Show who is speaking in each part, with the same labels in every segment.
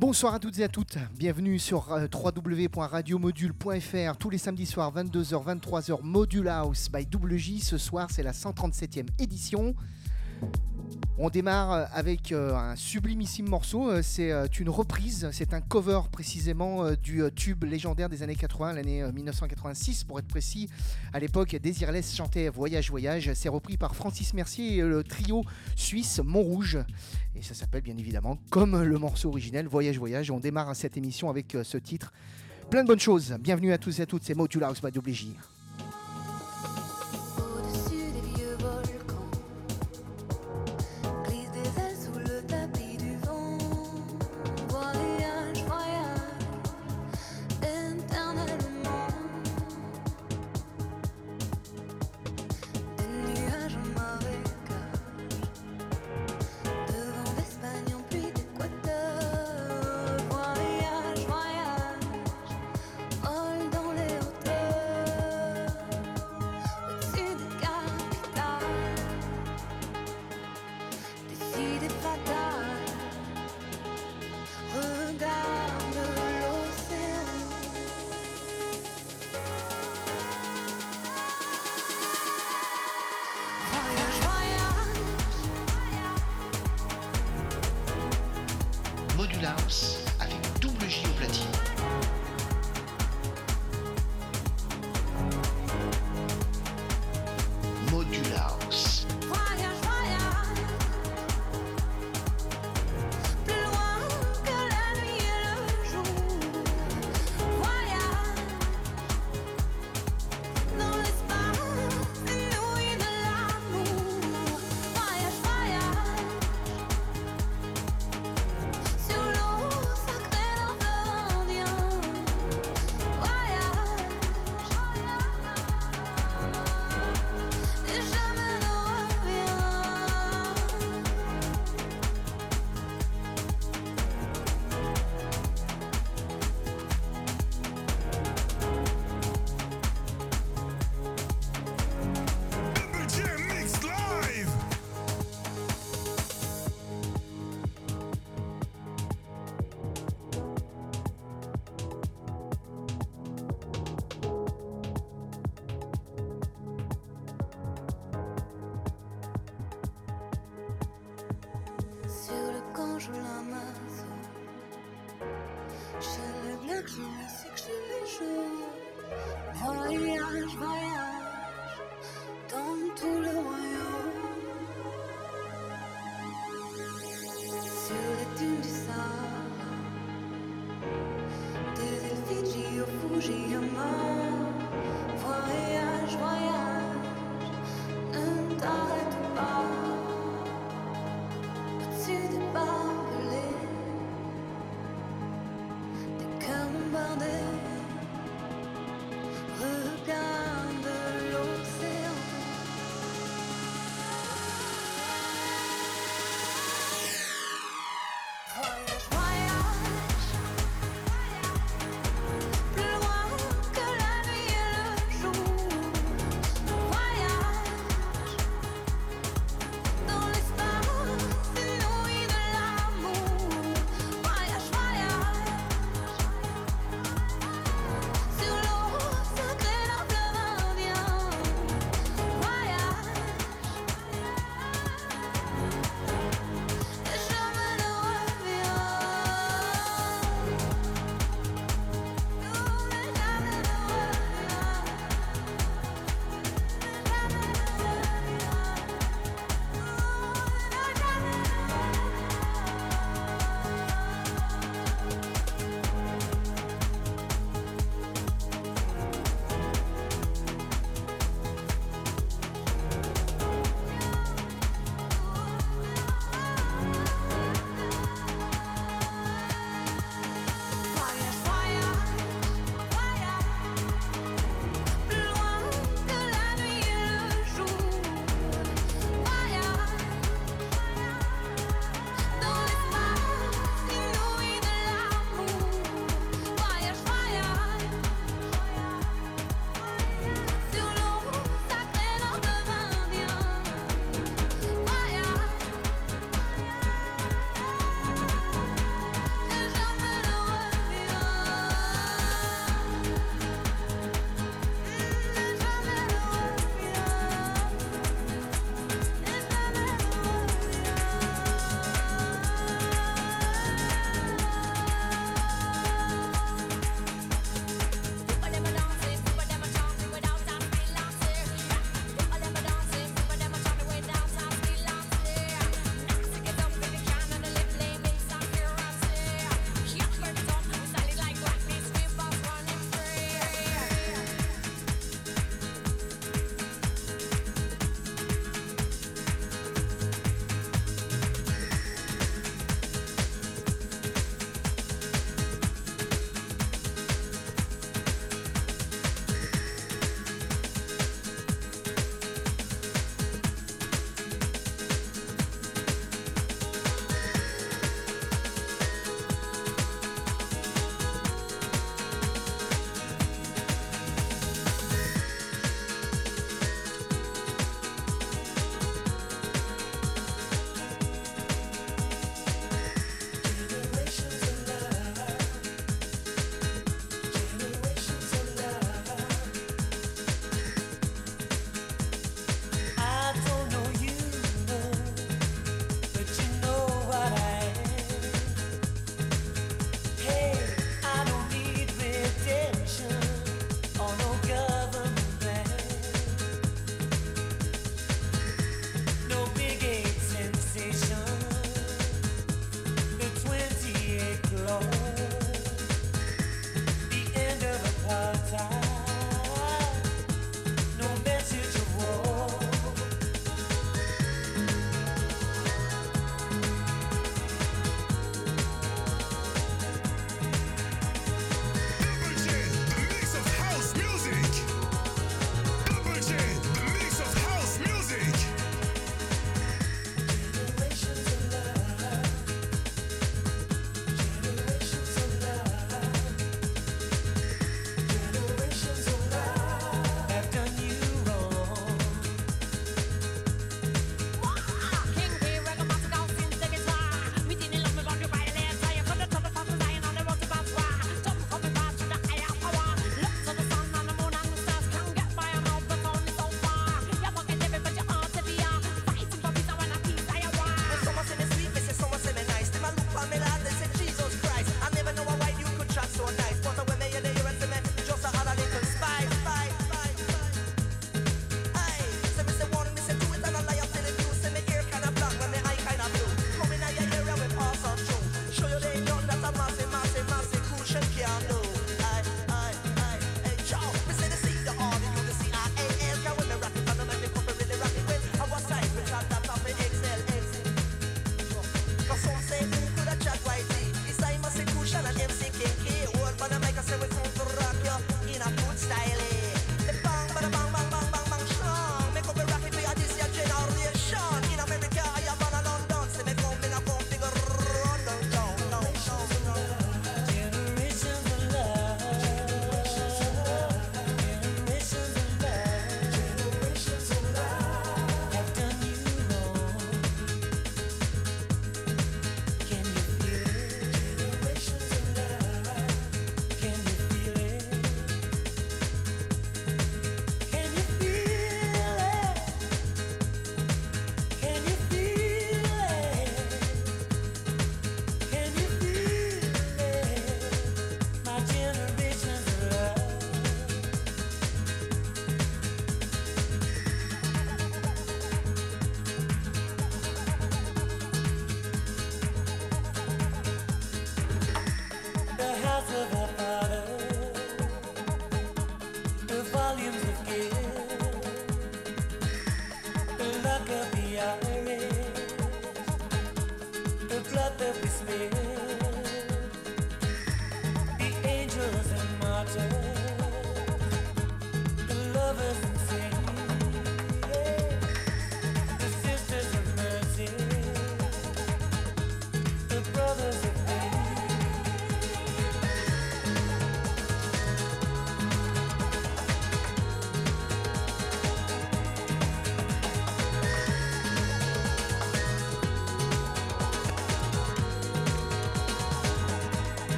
Speaker 1: Bonsoir à toutes et à toutes, bienvenue sur euh, www.radiomodule.fr tous les samedis soirs 22h 23h Module House by WJ. Ce soir c'est la 137e édition. On démarre euh, avec euh, un sublimissime morceau, euh, c'est une reprise, c'est un cover précisément du tube légendaire des années 80, l'année 1986 pour être précis. À l'époque, Désirless chantait Voyage Voyage, c'est repris par Francis Mercier et le trio suisse Montrouge. Et ça s'appelle bien évidemment comme le morceau originel Voyage Voyage. On démarre cette émission avec ce titre. Plein de bonnes choses. Bienvenue à tous et à toutes, c'est House by WJ.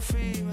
Speaker 2: free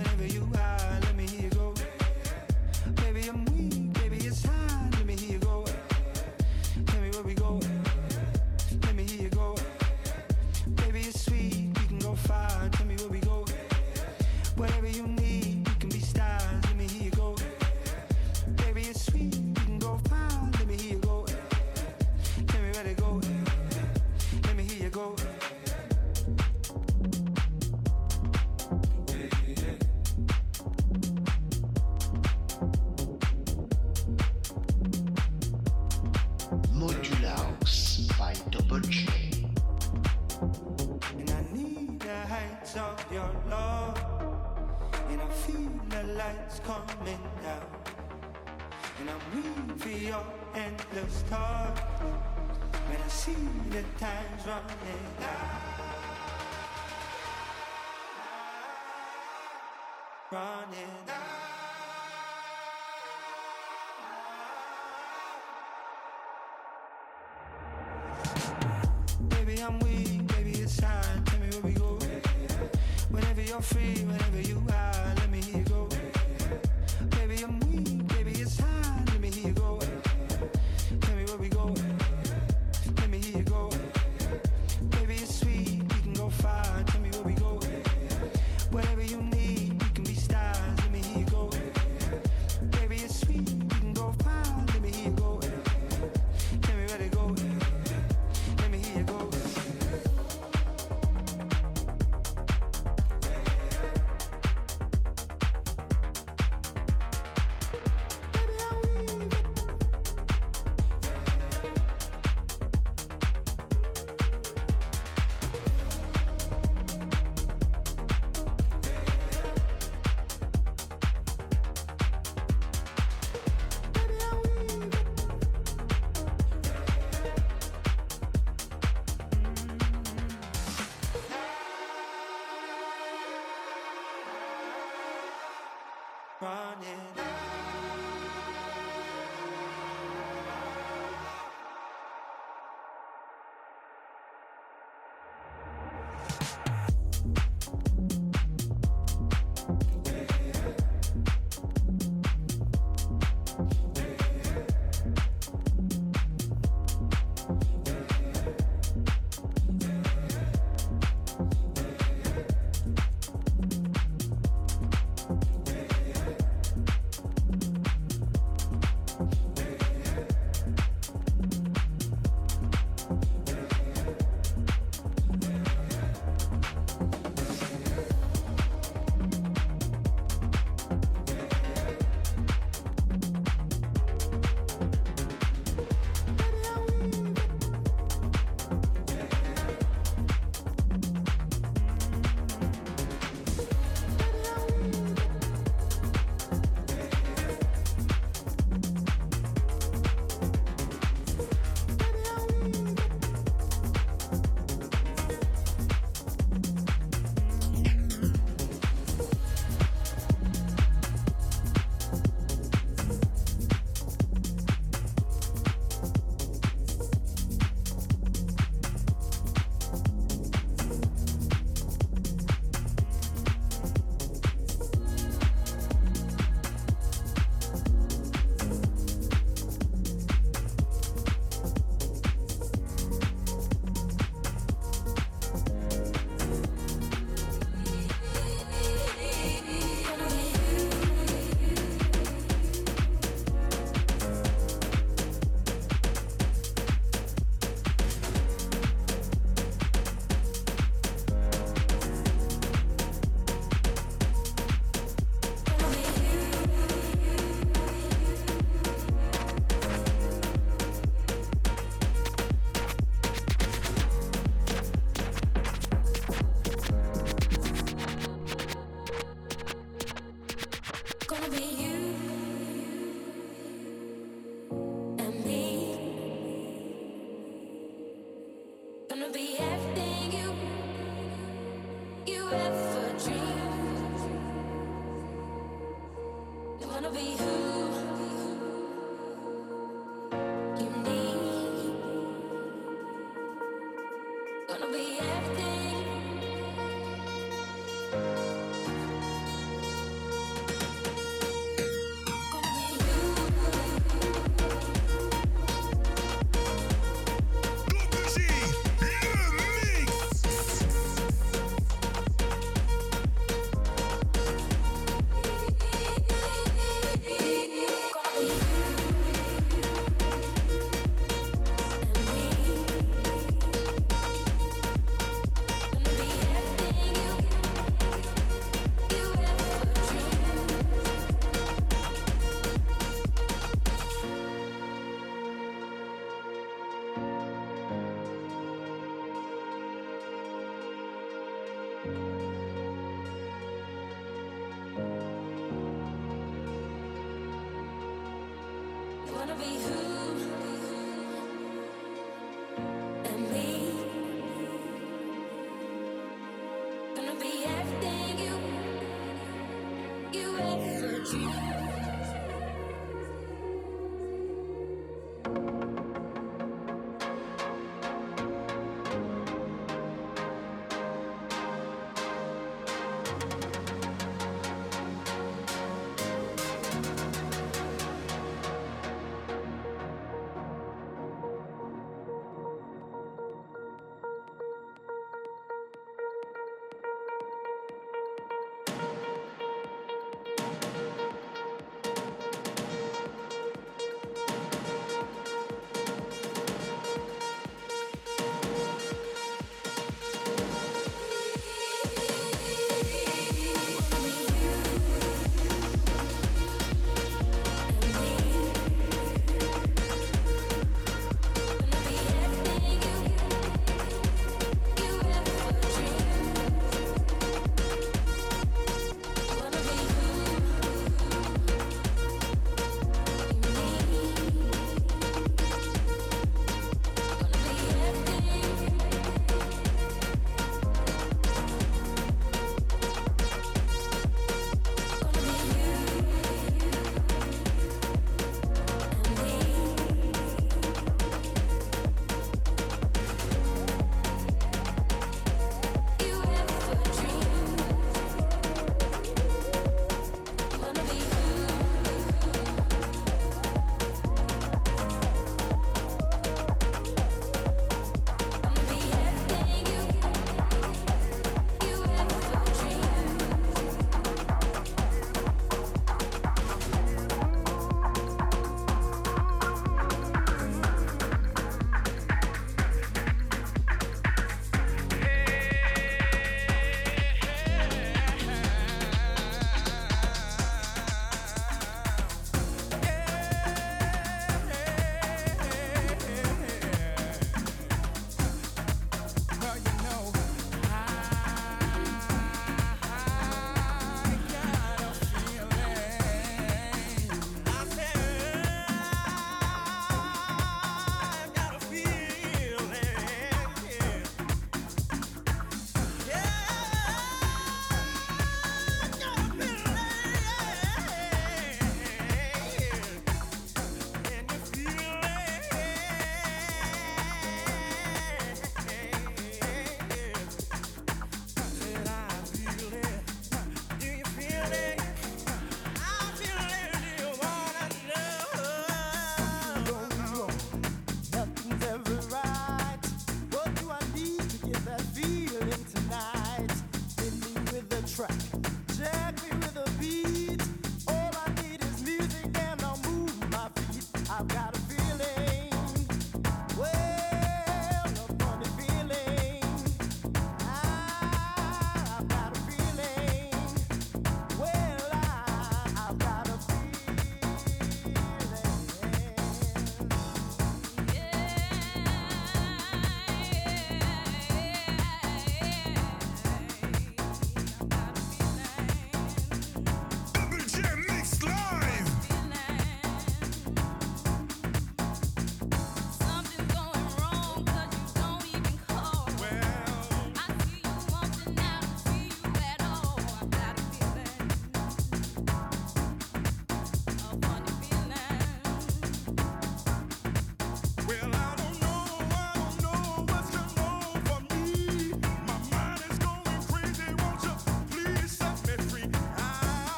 Speaker 2: wanna be
Speaker 3: who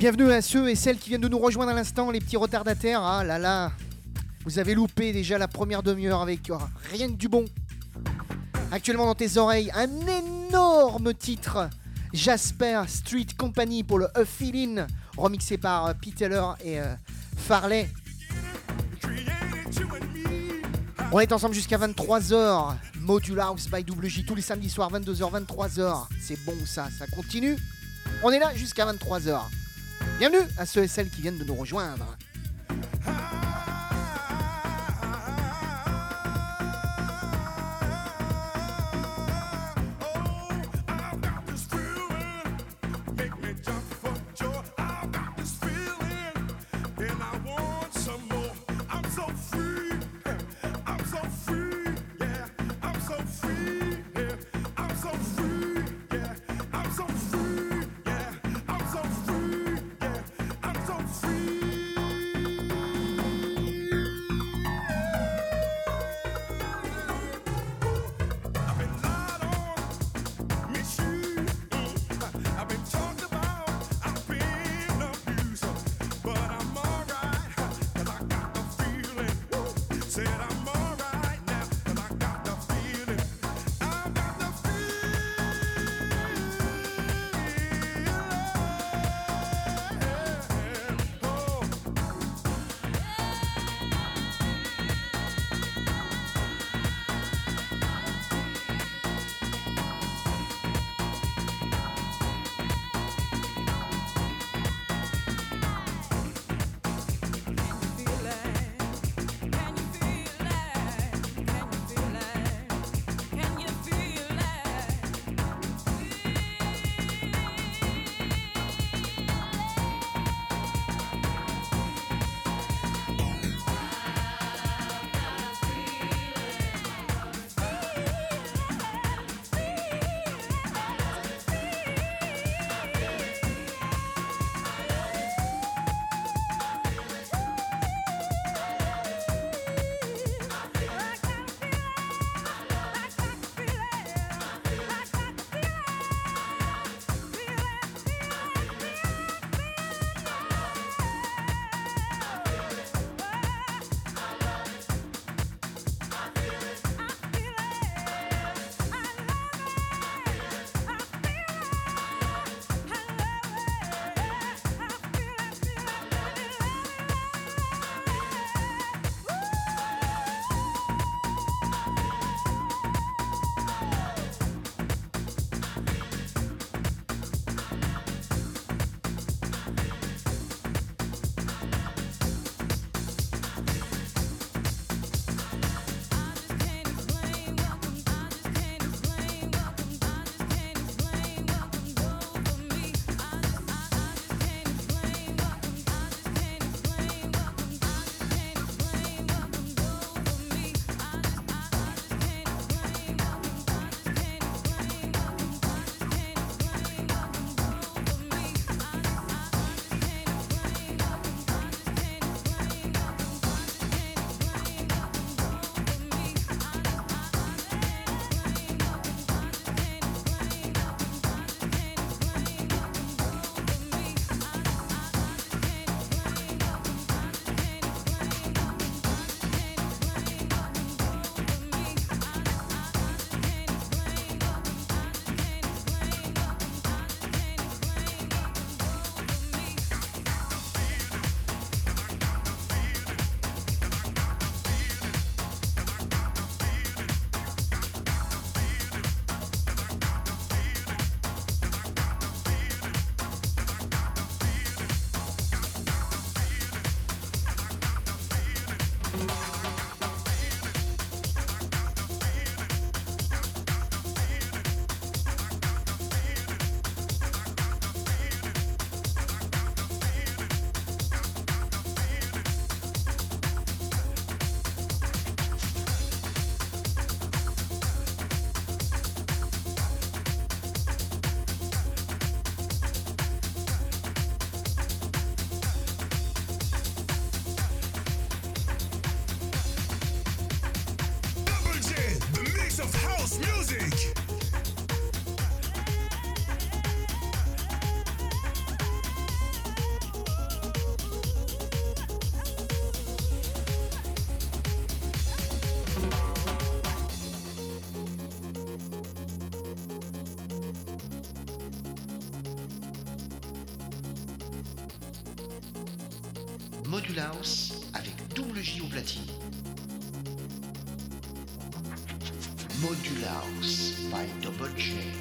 Speaker 4: Bienvenue à ceux et celles qui viennent de nous rejoindre à l'instant, les petits retardataires. Ah là là, vous avez loupé déjà la première demi-heure avec euh, rien que du bon. Actuellement dans tes oreilles, un énorme titre. Jasper Street Company pour le A Feeling, remixé par euh, Pete Taylor et euh, Farley. On est ensemble jusqu'à 23h. Module House by WJ tous les samedis soirs, 22h, 23h. C'est bon ça, ça continue. On est là jusqu'à 23h. Bienvenue à ceux et celles qui viennent de nous rejoindre.
Speaker 5: Module House avec double J au platine. House by Double J.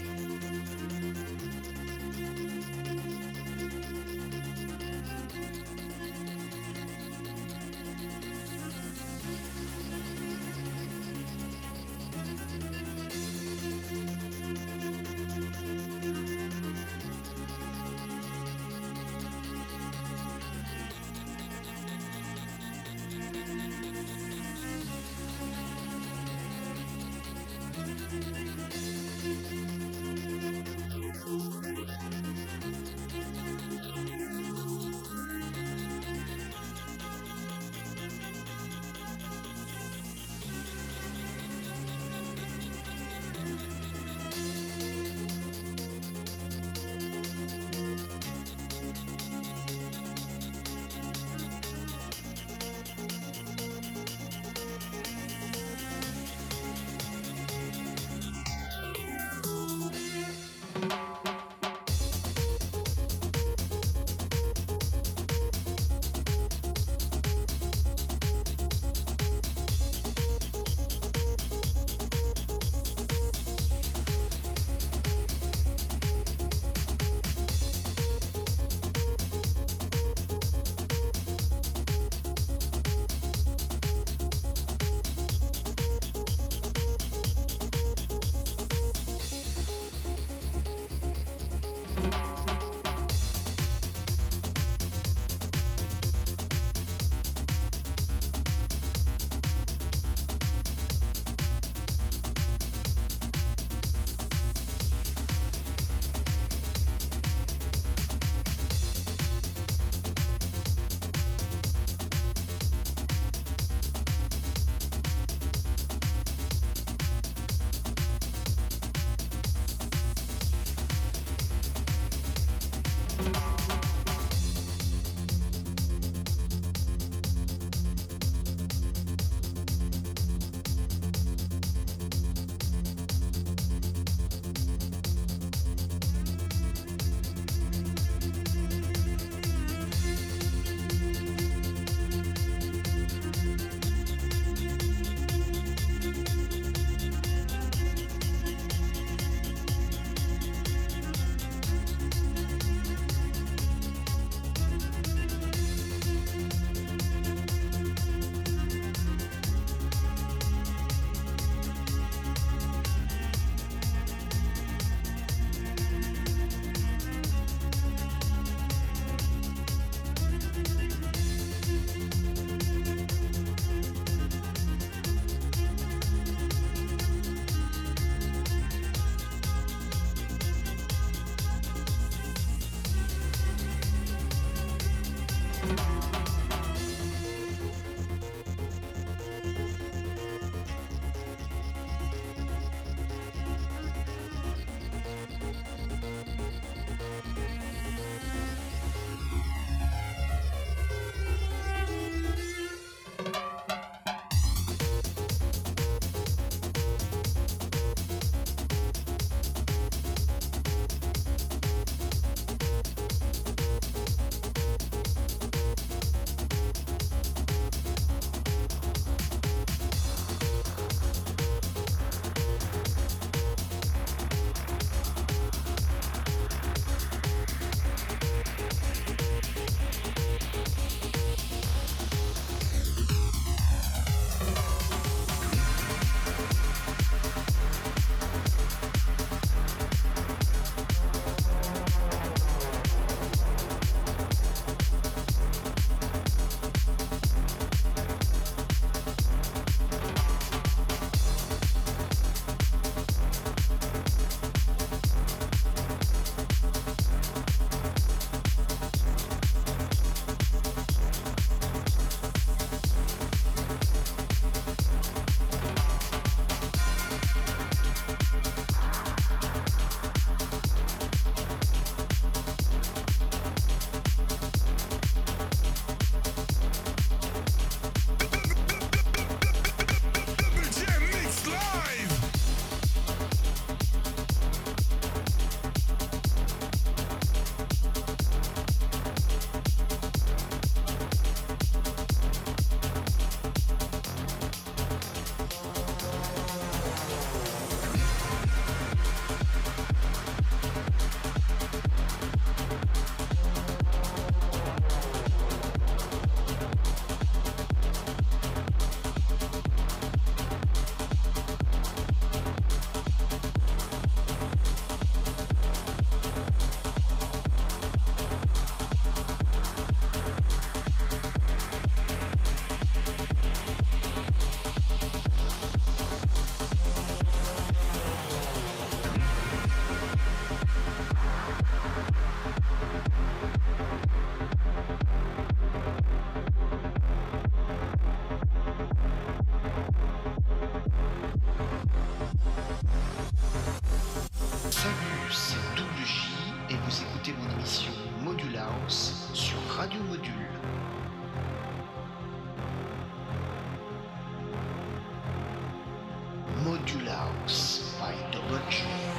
Speaker 5: Module House by Double G.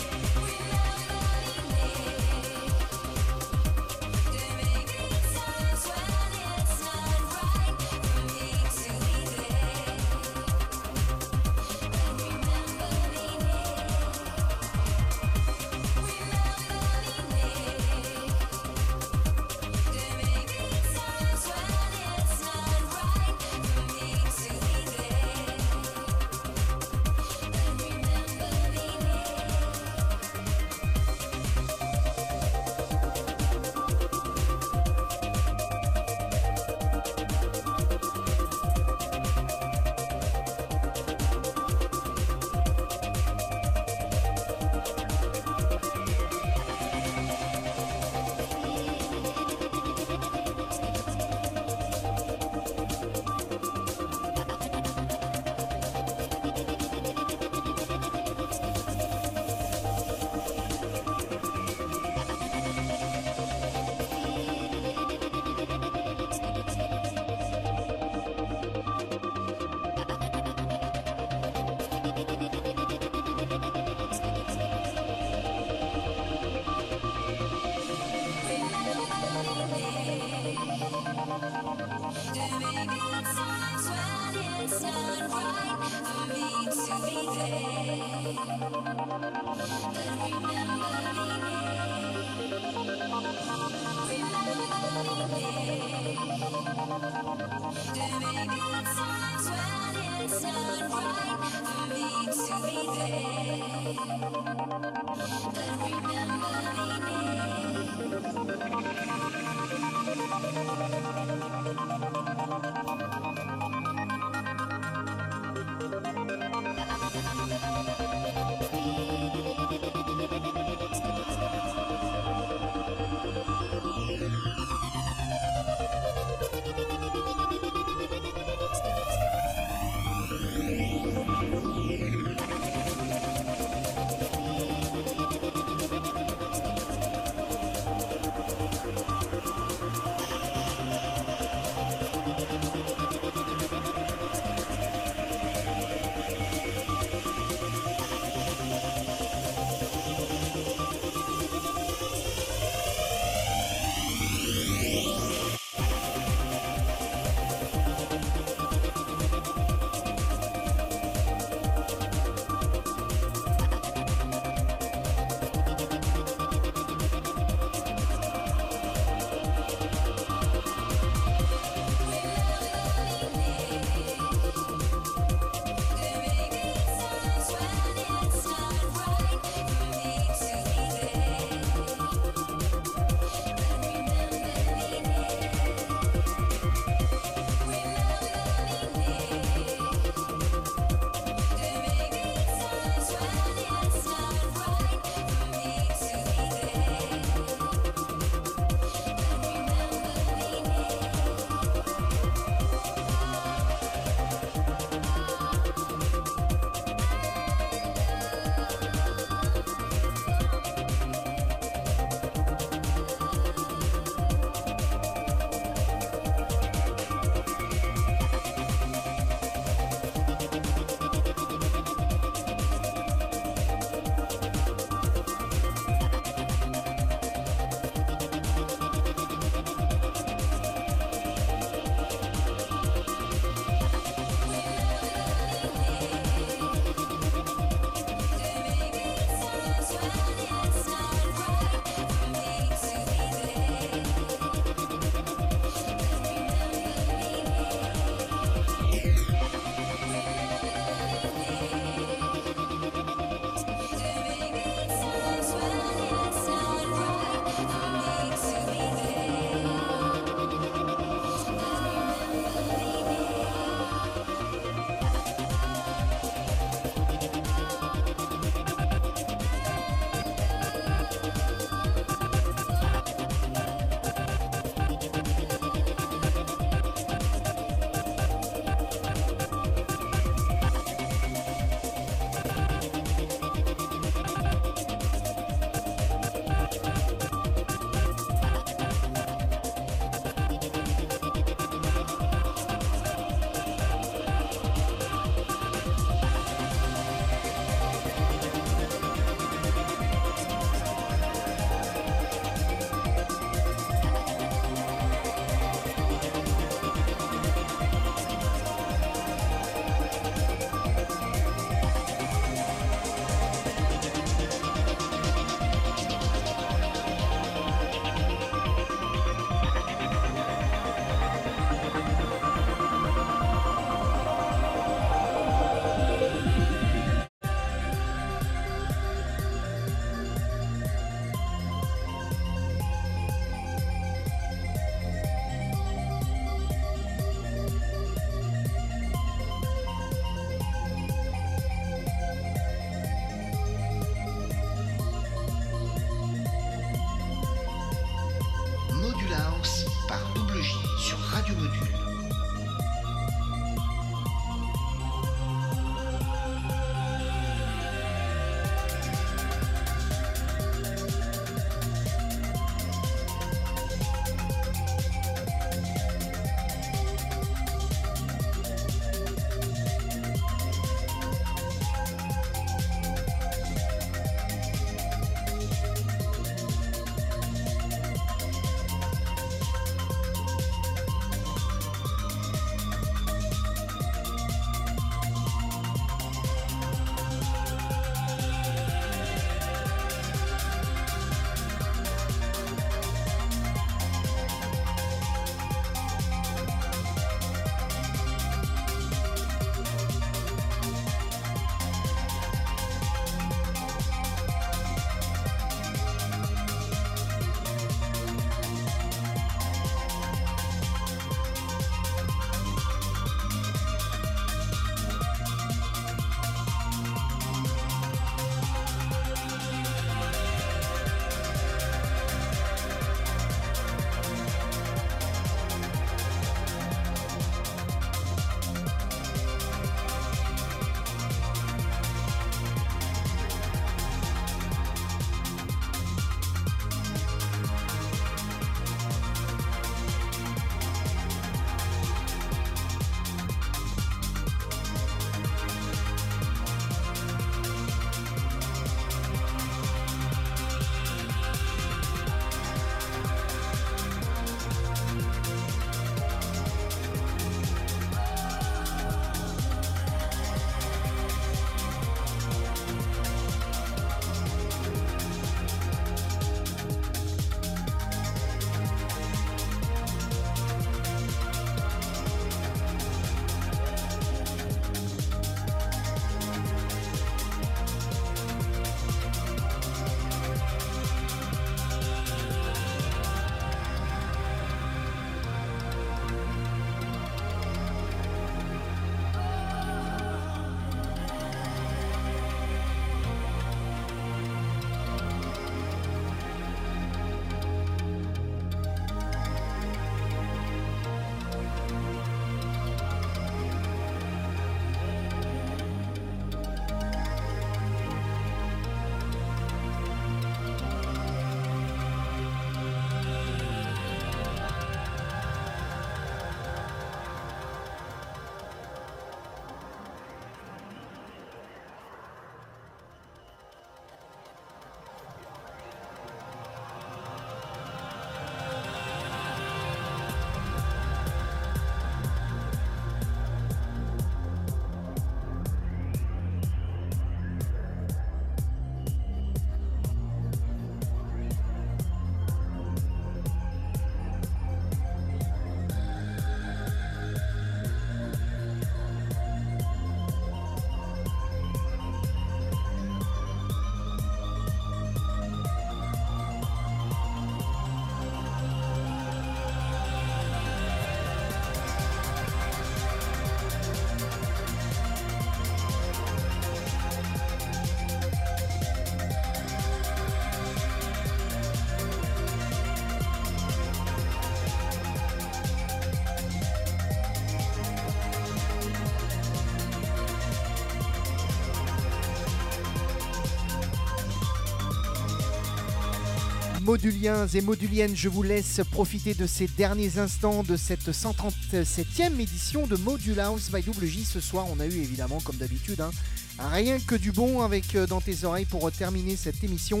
Speaker 6: moduliens et moduliennes, je vous laisse profiter de ces derniers instants de cette 137e édition de Module House by WJ. Ce soir, on a eu évidemment, comme d'habitude, hein, rien que du bon avec euh, dans tes oreilles pour terminer cette émission.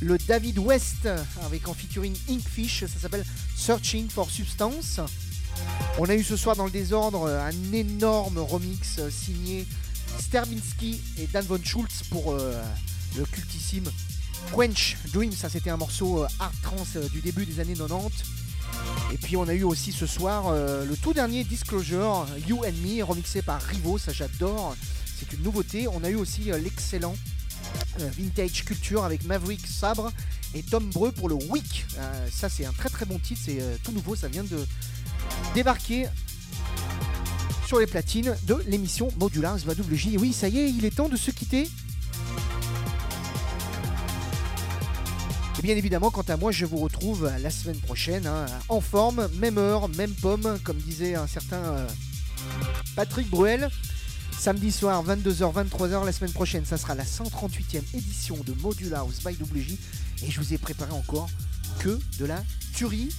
Speaker 6: Le David West avec en featuring Inkfish, ça s'appelle Searching for Substance. On a eu ce soir dans le désordre un énorme remix euh, signé Sterbinski et Dan Von Schultz pour euh, le cultissime Quench Dream. Ça, c'était un morceau euh, hard trance euh, du début des années 90. Et puis on a eu aussi ce soir euh, le tout dernier Disclosure, You and Me, remixé par Rivo, ça j'adore, c'est une nouveauté. On a eu aussi l'excellent Vintage Culture avec Maverick Sabre et Tom Breu pour le Week. Ça c'est un très très bon titre, c'est tout nouveau, ça vient de débarquer sur les platines de l'émission Modular SVWJ. Et oui, ça y est, il est temps de se quitter. Et bien évidemment, quant à moi, je vous retrouve la semaine prochaine, hein, en forme, même heure, même pomme, comme disait un certain euh, Patrick Bruel. Samedi soir, 22h, 23h, la semaine prochaine, ça sera la 138e édition de Module House by WJ. Et je vous ai préparé encore que de la tuerie.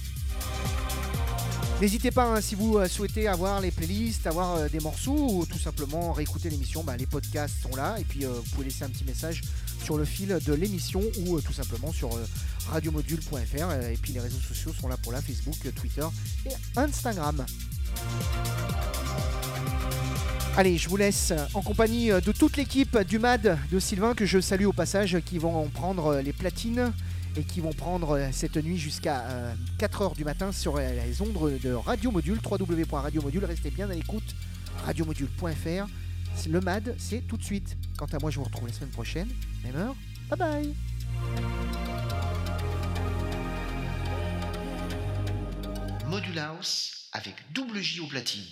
Speaker 6: N'hésitez pas, hein, si vous euh, souhaitez avoir les playlists, avoir euh, des morceaux ou tout simplement réécouter l'émission, bah, les podcasts sont là. Et puis vous pouvez laisser un petit message sur le fil de l'émission ou euh, tout simplement sur euh, radiomodule.fr. et puis les réseaux sociaux sont là pour la Facebook, euh, Twitter et Instagram. Allez, je vous laisse en compagnie de toute l'équipe du MAD de Sylvain que je salue au passage qui vont prendre les platines et qui vont prendre cette nuit jusqu'à 4h du matin sur les ondes de Radio Module, www.radiomodule. Restez bien à l'écoute, radiomodule.fr. Le MAD, c'est tout de suite. Quant à moi, je vous retrouve la semaine prochaine, même heure. Bye bye
Speaker 5: Module House avec double J au platine.